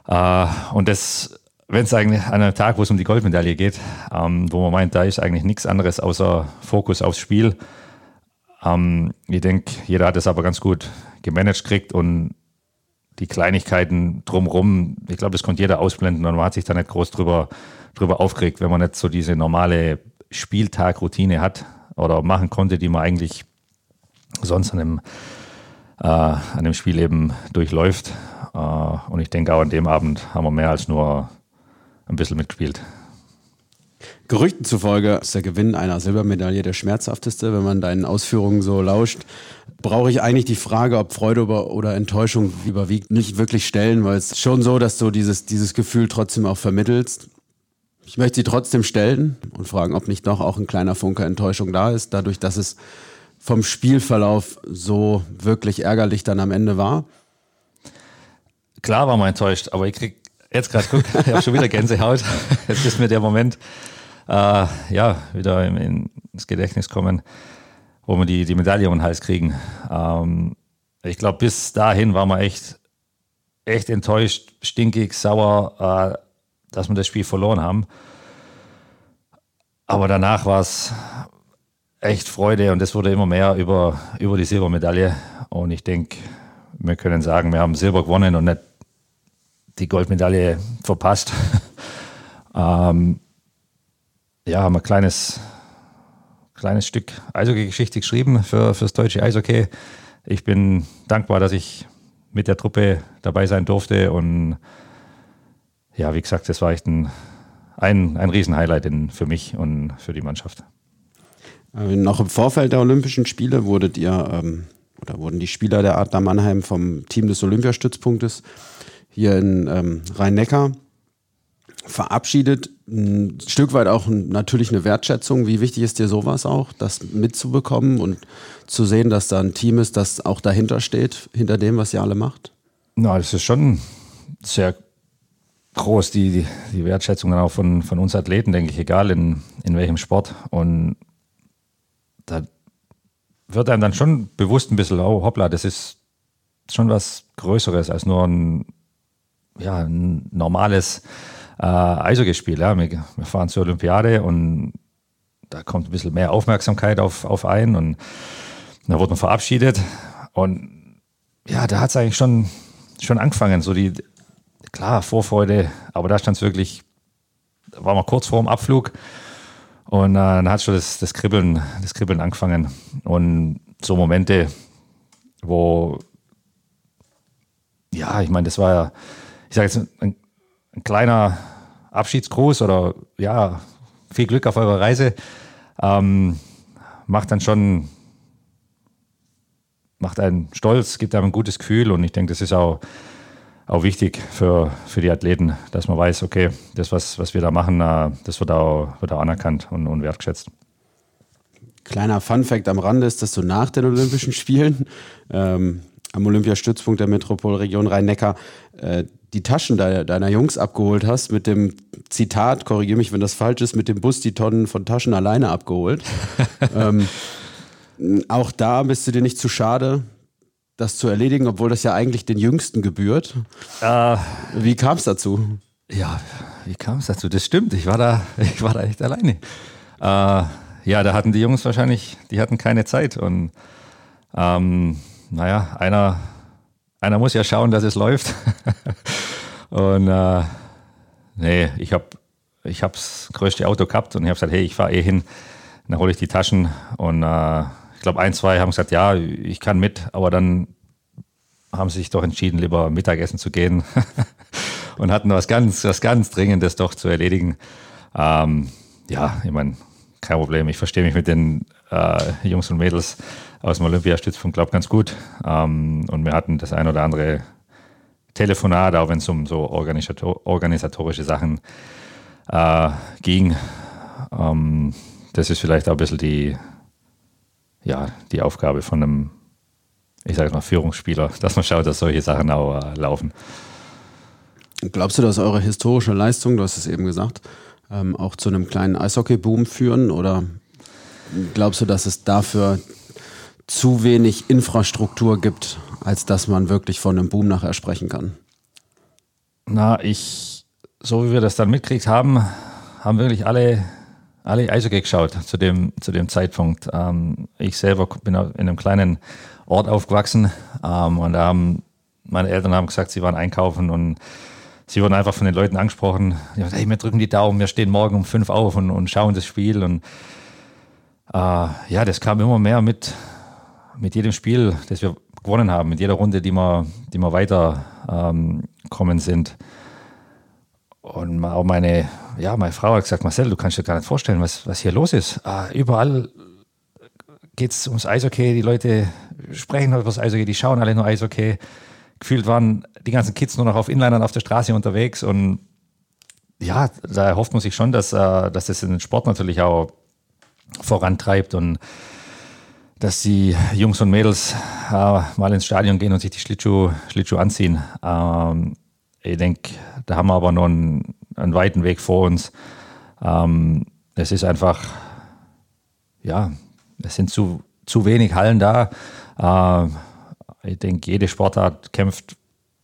Äh, und das wenn es eigentlich an einem Tag, wo es um die Goldmedaille geht, ähm, wo man meint, da ist eigentlich nichts anderes außer Fokus aufs Spiel. Ähm, ich denke, jeder hat es aber ganz gut gemanagt kriegt und die Kleinigkeiten drumherum, ich glaube, das konnte jeder ausblenden und man hat sich da nicht groß drüber, drüber aufgeregt, wenn man nicht so diese normale Spieltagroutine hat oder machen konnte, die man eigentlich sonst an einem, äh, an einem Spiel eben durchläuft. Äh, und ich denke auch an dem Abend haben wir mehr als nur ein bisschen mitgespielt. Gerüchten zufolge ist der Gewinn einer Silbermedaille der schmerzhafteste, wenn man deinen Ausführungen so lauscht. Brauche ich eigentlich die Frage, ob Freude oder Enttäuschung überwiegt, nicht wirklich stellen, weil es schon so, dass du dieses, dieses Gefühl trotzdem auch vermittelst. Ich möchte sie trotzdem stellen und fragen, ob nicht doch auch ein kleiner Funke Enttäuschung da ist, dadurch, dass es vom Spielverlauf so wirklich ärgerlich dann am Ende war. Klar war man enttäuscht, aber ich krieg Jetzt gerade guck, ich habe schon wieder Gänsehaut. Jetzt ist mir der Moment, äh, ja, wieder in, in, ins Gedächtnis kommen, wo wir die, die Medaille um den Hals kriegen. Ähm, ich glaube, bis dahin war man echt, echt enttäuscht, stinkig, sauer, äh, dass wir das Spiel verloren haben. Aber danach war es echt Freude und es wurde immer mehr über, über die Silbermedaille. Und ich denke, wir können sagen, wir haben Silber gewonnen und nicht die Goldmedaille verpasst. ähm, ja, haben ein kleines, kleines Stück Eishockey-Geschichte geschrieben für, fürs deutsche Eishockey. Ich bin dankbar, dass ich mit der Truppe dabei sein durfte und ja, wie gesagt, das war echt ein, ein, ein Riesenhighlight für mich und für die Mannschaft. Äh, noch im Vorfeld der Olympischen Spiele wurdet ihr ähm, oder wurden die Spieler der Adler Mannheim vom Team des Olympiastützpunktes hier in ähm, Rhein-Neckar verabschiedet. Ein Stück weit auch natürlich eine Wertschätzung. Wie wichtig ist dir sowas auch, das mitzubekommen und zu sehen, dass da ein Team ist, das auch dahinter steht, hinter dem, was ihr alle macht? Na, das ist schon sehr groß, die, die, die Wertschätzung dann auch von, von uns Athleten, denke ich, egal in, in welchem Sport. Und da wird einem dann schon bewusst ein bisschen, oh hoppla, das ist schon was Größeres als nur ein, ja, ein normales äh, Eishockeyspiel. Ja. Wir, wir, fahren zur Olympiade und da kommt ein bisschen mehr Aufmerksamkeit auf, auf einen und da wurde man verabschiedet. Und ja, da hat es eigentlich schon, schon angefangen. So die, klar, Vorfreude, aber da stand es wirklich, da war man kurz vor dem Abflug und äh, dann hat schon das, das, Kribbeln, das Kribbeln angefangen. Und so Momente, wo, ja, ich meine, das war ja, sage jetzt, ein, ein, kleiner Abschiedsgruß oder ja, viel Glück auf eurer Reise. Ähm, macht dann schon, macht einen stolz, gibt einem ein gutes Gefühl und ich denke, das ist auch auch wichtig für, für die Athleten, dass man weiß, okay, das, was, was wir da machen, äh, das wird auch, wird auch anerkannt und, und wertgeschätzt. Kleiner Fun-Fact am Rande ist, dass du nach den Olympischen Spielen ähm, am Olympiastützpunkt der Metropolregion Rhein-Neckar äh, die Taschen de deiner Jungs abgeholt hast mit dem Zitat, korrigiere mich, wenn das falsch ist, mit dem Bus die Tonnen von Taschen alleine abgeholt. ähm, auch da bist du dir nicht zu schade, das zu erledigen, obwohl das ja eigentlich den Jüngsten gebührt. Äh, wie kam es dazu? Ja, wie kam es dazu? Das stimmt, ich war da, ich war da echt alleine. Äh, ja, da hatten die Jungs wahrscheinlich, die hatten keine Zeit und ähm, naja, einer, einer muss ja schauen, dass es läuft. und äh, nee, ich habe ich das größte Auto gehabt und ich habe gesagt, hey, ich fahre eh hin, dann hole ich die Taschen und äh, ich glaube, ein, zwei haben gesagt, ja, ich kann mit, aber dann haben sie sich doch entschieden, lieber Mittagessen zu gehen und hatten was ganz, was ganz Dringendes doch zu erledigen. Ähm, ja, ich meine, kein Problem. Ich verstehe mich mit den äh, Jungs und Mädels aus dem Olympiastützpunkt, glaube ganz gut. Ähm, und wir hatten das ein oder andere Telefonat, auch wenn es um so organisator organisatorische Sachen äh, ging. Ähm, das ist vielleicht auch ein bisschen die, ja, die Aufgabe von einem, ich sage mal, Führungsspieler, dass man schaut, dass solche Sachen auch äh, laufen. Glaubst du, dass eure historische Leistung, du hast es eben gesagt, ähm, auch zu einem kleinen Eishockey-Boom führen? Oder glaubst du, dass es dafür zu wenig Infrastruktur gibt, als dass man wirklich von einem Boom nachher sprechen kann? Na, ich, so wie wir das dann mitgekriegt haben, haben wirklich alle alle Eishockey geschaut zu dem, zu dem Zeitpunkt. Ähm, ich selber bin in einem kleinen Ort aufgewachsen ähm, und da haben meine Eltern haben gesagt, sie waren einkaufen und sie wurden einfach von den Leuten angesprochen. Gesagt, hey, wir drücken die Daumen, wir stehen morgen um fünf auf und, und schauen das Spiel. Und äh, ja, das kam immer mehr mit, mit jedem Spiel, das wir gewonnen haben, mit jeder Runde, die wir, die wir weiterkommen ähm, sind. Und auch meine, ja, meine Frau hat gesagt, Marcel, du kannst dir gar nicht vorstellen, was, was hier los ist. Ah, überall geht es ums Eishockey, die Leute sprechen über das Eishockey, die schauen alle nur Eishockey. Gefühlt waren die ganzen Kids nur noch auf Inlinern auf der Straße unterwegs und ja, da hofft man sich schon, dass, äh, dass das den Sport natürlich auch vorantreibt und dass die Jungs und Mädels äh, mal ins Stadion gehen und sich die Schlittschuhe, Schlittschuh anziehen. Ähm, ich denke, da haben wir aber noch einen, einen weiten Weg vor uns. Ähm, es ist einfach, ja, es sind zu, zu wenig Hallen da. Äh, ich denke, jede Sportart kämpft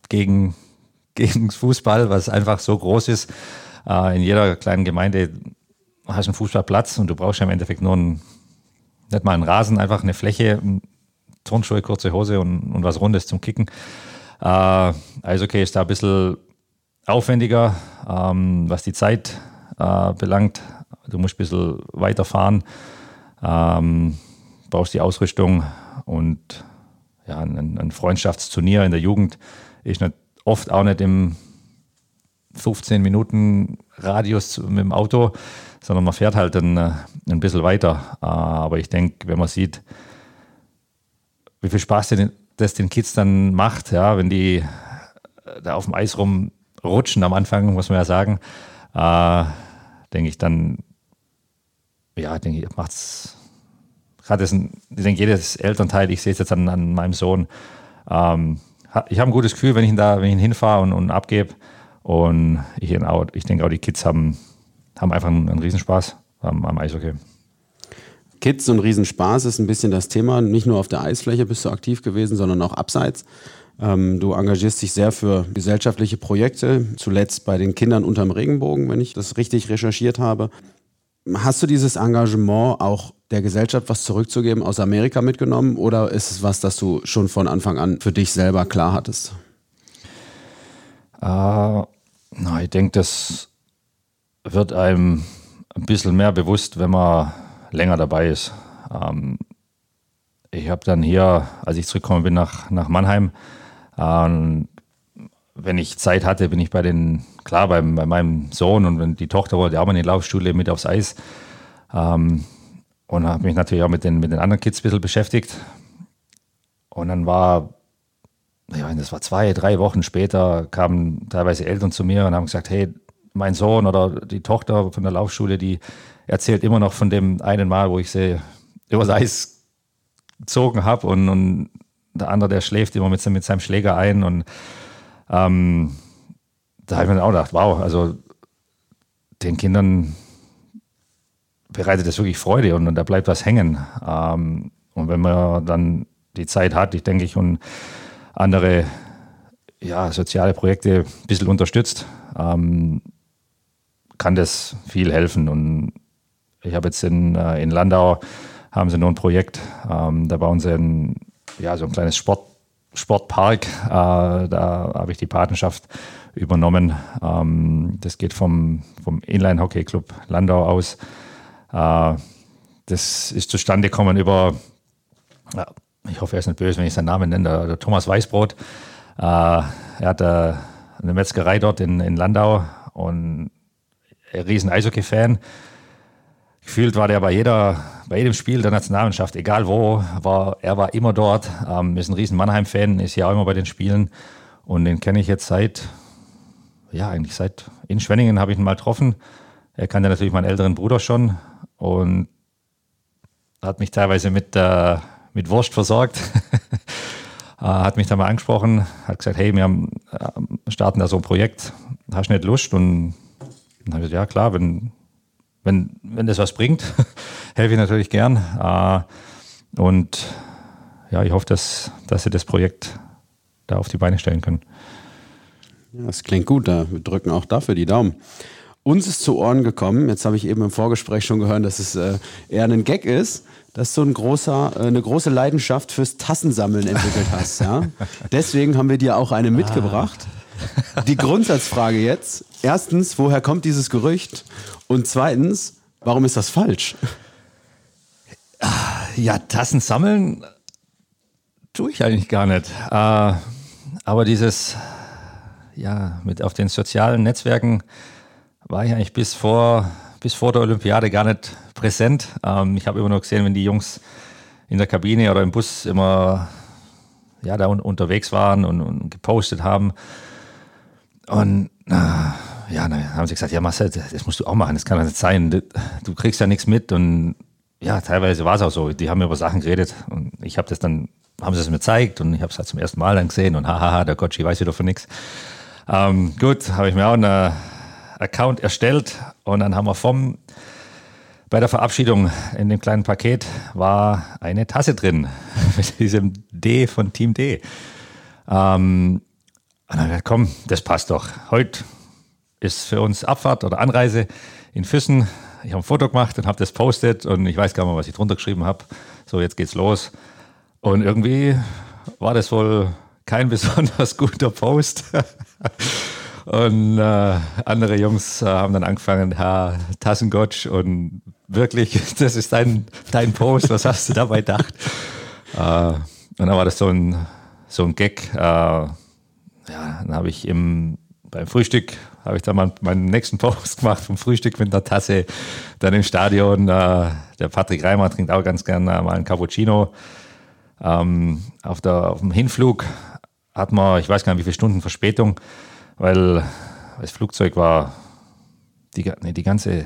gegen, gegen Fußball, was einfach so groß ist. Äh, in jeder kleinen Gemeinde hast du einen Fußballplatz und du brauchst ja im Endeffekt nur einen, nicht mal einen Rasen, einfach eine Fläche, Turnschuhe, kurze Hose und, und was Rundes zum Kicken. Äh, also okay, ist da ein bisschen, aufwendiger, ähm, was die Zeit äh, belangt. Du musst ein bisschen weiterfahren, ähm, brauchst die Ausrüstung und ja, ein, ein Freundschaftsturnier in der Jugend ist nicht, oft auch nicht im 15 Minuten Radius mit dem Auto, sondern man fährt halt ein, ein bisschen weiter. Äh, aber ich denke, wenn man sieht, wie viel Spaß das den Kids dann macht, ja, wenn die da auf dem Eis rumrutschen am Anfang, muss man ja sagen, äh, denke ich dann, ja, denke ich, macht's gerade ich denke, jedes Elternteil, ich sehe es jetzt an, an meinem Sohn, ähm, ich habe ein gutes Gefühl, wenn ich ihn da, wenn ich ihn hinfahre und, und abgebe. Und ich, ich denke auch, die Kids haben, haben einfach einen, einen Riesenspaß am, am Eishockey. Kids und Riesenspaß ist ein bisschen das Thema. Nicht nur auf der Eisfläche bist du aktiv gewesen, sondern auch abseits. Ähm, du engagierst dich sehr für gesellschaftliche Projekte, zuletzt bei den Kindern unterm Regenbogen, wenn ich das richtig recherchiert habe. Hast du dieses Engagement auch der Gesellschaft was zurückzugeben aus Amerika mitgenommen oder ist es was, das du schon von Anfang an für dich selber klar hattest? Äh, na, ich denke, das wird einem ein bisschen mehr bewusst, wenn man länger dabei ist. Ähm, ich habe dann hier, als ich zurückgekommen bin nach, nach Mannheim, ähm, wenn ich Zeit hatte, bin ich bei den, klar, bei, bei meinem Sohn und wenn die Tochter wollte auch mal in die Laufschule mit aufs Eis. Ähm, und habe mich natürlich auch mit den, mit den anderen Kids ein bisschen beschäftigt. Und dann war, ja, das war zwei, drei Wochen später, kamen teilweise Eltern zu mir und haben gesagt, hey, mein Sohn oder die Tochter von der Laufschule, die erzählt immer noch von dem einen Mal, wo ich sie übers Eis gezogen habe und, und der andere, der schläft immer mit, mit seinem Schläger ein und ähm, da habe ich mir auch gedacht, wow, also den Kindern bereitet das wirklich Freude und, und da bleibt was hängen. Ähm, und wenn man dann die Zeit hat, ich denke ich, und andere ja, soziale Projekte ein bisschen unterstützt, ähm, kann das viel helfen. Und ich habe jetzt in, äh, in Landau haben sie nur ein Projekt, ähm, da bauen sie ein, ja, so ein kleines Sport, Sportpark. Äh, da habe ich die Patenschaft übernommen. Ähm, das geht vom, vom Inline-Hockey-Club Landau aus. Äh, das ist zustande gekommen über, ich hoffe, er ist nicht böse, wenn ich seinen Namen nenne, der, der Thomas Weißbrot. Äh, er hat eine Metzgerei dort in, in Landau und riesen Eishockey-Fan. Gefühlt war der bei jeder, bei jedem Spiel der Nationalmannschaft, egal wo, war, er war immer dort. Ähm, ist ein riesen Mannheim-Fan, ist ja auch immer bei den Spielen. Und den kenne ich jetzt seit, ja, eigentlich seit in Schwenningen habe ich ihn mal getroffen. Er kannte natürlich meinen älteren Bruder schon und hat mich teilweise mit, äh, mit Wurst versorgt. Äh, hat mich da mal angesprochen, hat gesagt, hey, wir haben, äh, starten da so ein Projekt, hast du nicht Lust? Und dann habe ich gesagt, ja klar, wenn, wenn, wenn das was bringt, helfe ich natürlich gern. Äh, und ja, ich hoffe, dass, dass sie das Projekt da auf die Beine stellen können. Ja, das klingt gut, da wir drücken auch dafür die Daumen. Uns ist zu Ohren gekommen, jetzt habe ich eben im Vorgespräch schon gehört, dass es äh, eher ein Gag ist, dass du ein großer, äh, eine große Leidenschaft fürs Tassensammeln entwickelt hast. Ja? Deswegen haben wir dir auch eine mitgebracht. Die Grundsatzfrage jetzt. Erstens, woher kommt dieses Gerücht? Und zweitens, warum ist das falsch? Ja, Tassen sammeln tue ich eigentlich gar nicht. Äh, aber dieses, ja, mit auf den sozialen Netzwerken war ich eigentlich bis vor, bis vor der Olympiade gar nicht präsent. Ähm, ich habe immer nur gesehen, wenn die Jungs in der Kabine oder im Bus immer ja, da un unterwegs waren und, und, gepostet haben. Und äh, ja, dann haben sie gesagt, ja Marcel, das musst du auch machen, das kann doch nicht sein. Du kriegst ja nichts mit. Und ja, teilweise war es auch so. Die haben über Sachen geredet und ich habe das dann, haben sie es mir gezeigt und ich habe es halt zum ersten Mal dann gesehen und hahaha, der Gotchi weiß wieder von nichts. Ähm, gut, habe ich mir auch eine Account erstellt und dann haben wir vom bei der Verabschiedung in dem kleinen Paket war eine Tasse drin mit diesem D von Team D. Ähm, und dann gesagt, komm, das passt doch. Heute ist für uns Abfahrt oder Anreise in Füssen. Ich habe ein Foto gemacht und habe das postet und ich weiß gar nicht mehr, was ich drunter geschrieben habe. So, jetzt geht's los. Und irgendwie war das wohl kein besonders guter Post. Und äh, andere Jungs äh, haben dann angefangen, Herr Tassengotsch und wirklich, das ist dein, dein Post, was hast du dabei gedacht? Äh, und dann war das so ein, so ein Gag. Äh, ja, dann habe ich im, beim Frühstück, habe ich dann mal meinen nächsten Post gemacht vom Frühstück mit einer Tasse, dann im Stadion. Äh, der Patrick Reimer trinkt auch ganz gerne mal einen Cappuccino. Ähm, auf, der, auf dem Hinflug hat man, ich weiß gar nicht, wie viele Stunden Verspätung, weil das Flugzeug war, die, nee, die ganze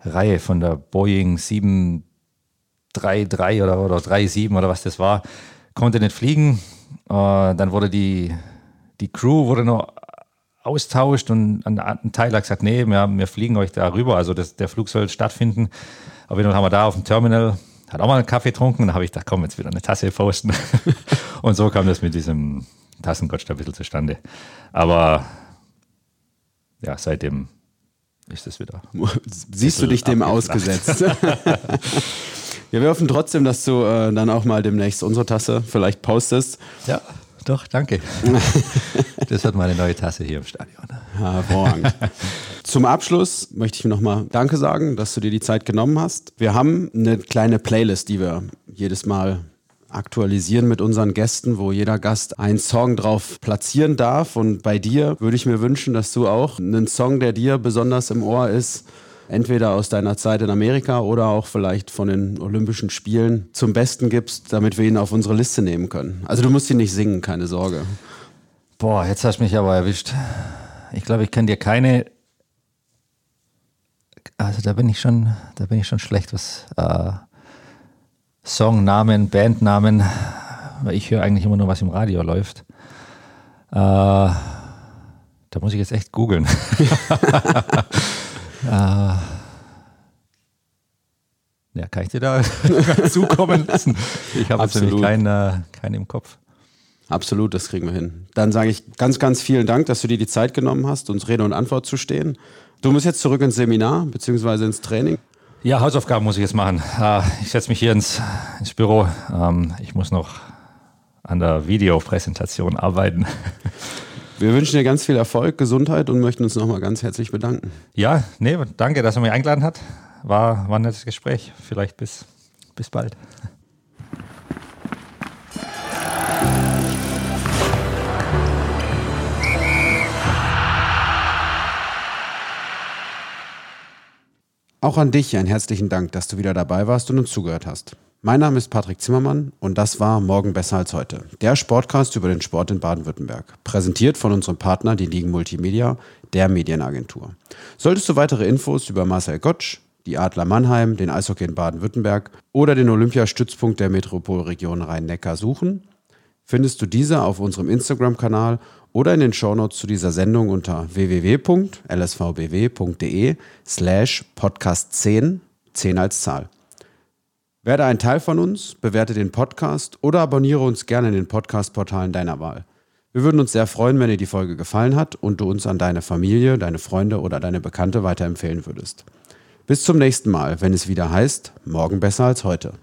Reihe von der Boeing 733 oder, oder 37 oder was das war, konnte nicht fliegen. Äh, dann wurde die, die Crew wurde noch austauscht und an einem Teil hat gesagt, nee, wir, wir fliegen euch da rüber, also das, der Flug soll stattfinden. Aber dann haben wir da auf dem Terminal, hat auch mal einen Kaffee getrunken und dann habe ich gedacht, komm, jetzt wieder eine Tasse posten. und so kam das mit diesem Tassengotsch ein bisschen zustande. Aber ja, seitdem ist es wieder. Siehst du dich dem ausgesetzt? ja, wir hoffen trotzdem, dass du äh, dann auch mal demnächst unsere Tasse vielleicht postest. Ja, doch, danke. das wird meine neue Tasse hier im Stadion. Hervorragend. Zum Abschluss möchte ich nochmal Danke sagen, dass du dir die Zeit genommen hast. Wir haben eine kleine Playlist, die wir jedes Mal aktualisieren mit unseren Gästen, wo jeder Gast einen Song drauf platzieren darf. Und bei dir würde ich mir wünschen, dass du auch einen Song, der dir besonders im Ohr ist, entweder aus deiner Zeit in Amerika oder auch vielleicht von den Olympischen Spielen zum Besten gibst, damit wir ihn auf unsere Liste nehmen können. Also du musst ihn nicht singen, keine Sorge. Boah, jetzt hast du mich aber erwischt. Ich glaube, ich kann dir keine. Also da bin ich schon, da bin ich schon schlecht, was äh, Songnamen, Bandnamen, weil ich höre eigentlich immer nur, was im Radio läuft. Äh, da muss ich jetzt echt googeln. äh, ja, kann ich dir da zukommen lassen? Ich habe nämlich keinen, äh, keinen im Kopf. Absolut, das kriegen wir hin. Dann sage ich ganz, ganz vielen Dank, dass du dir die Zeit genommen hast, uns Rede und Antwort zu stehen. Du musst jetzt zurück ins Seminar bzw. ins Training. Ja, Hausaufgaben muss ich jetzt machen. Ah, ich setze mich hier ins, ins Büro. Ähm, ich muss noch an der Videopräsentation arbeiten. Wir wünschen dir ganz viel Erfolg, Gesundheit und möchten uns nochmal ganz herzlich bedanken. Ja, nee, danke, dass er mich eingeladen hat. War, war ein nettes Gespräch. Vielleicht bis, bis bald. Auch an dich einen herzlichen Dank, dass du wieder dabei warst und uns zugehört hast. Mein Name ist Patrick Zimmermann und das war Morgen besser als heute. Der Sportcast über den Sport in Baden-Württemberg. Präsentiert von unserem Partner, die Ligen Multimedia, der Medienagentur. Solltest du weitere Infos über Marcel Gottsch, die Adler Mannheim, den Eishockey in Baden-Württemberg oder den Olympiastützpunkt der Metropolregion Rhein-Neckar suchen, findest du diese auf unserem Instagram-Kanal oder in den Shownotes zu dieser Sendung unter www.lsvbw.de slash podcast 10, 10 als Zahl. Werde ein Teil von uns, bewerte den Podcast oder abonniere uns gerne in den Podcast-Portalen deiner Wahl. Wir würden uns sehr freuen, wenn dir die Folge gefallen hat und du uns an deine Familie, deine Freunde oder deine Bekannte weiterempfehlen würdest. Bis zum nächsten Mal, wenn es wieder heißt, morgen besser als heute.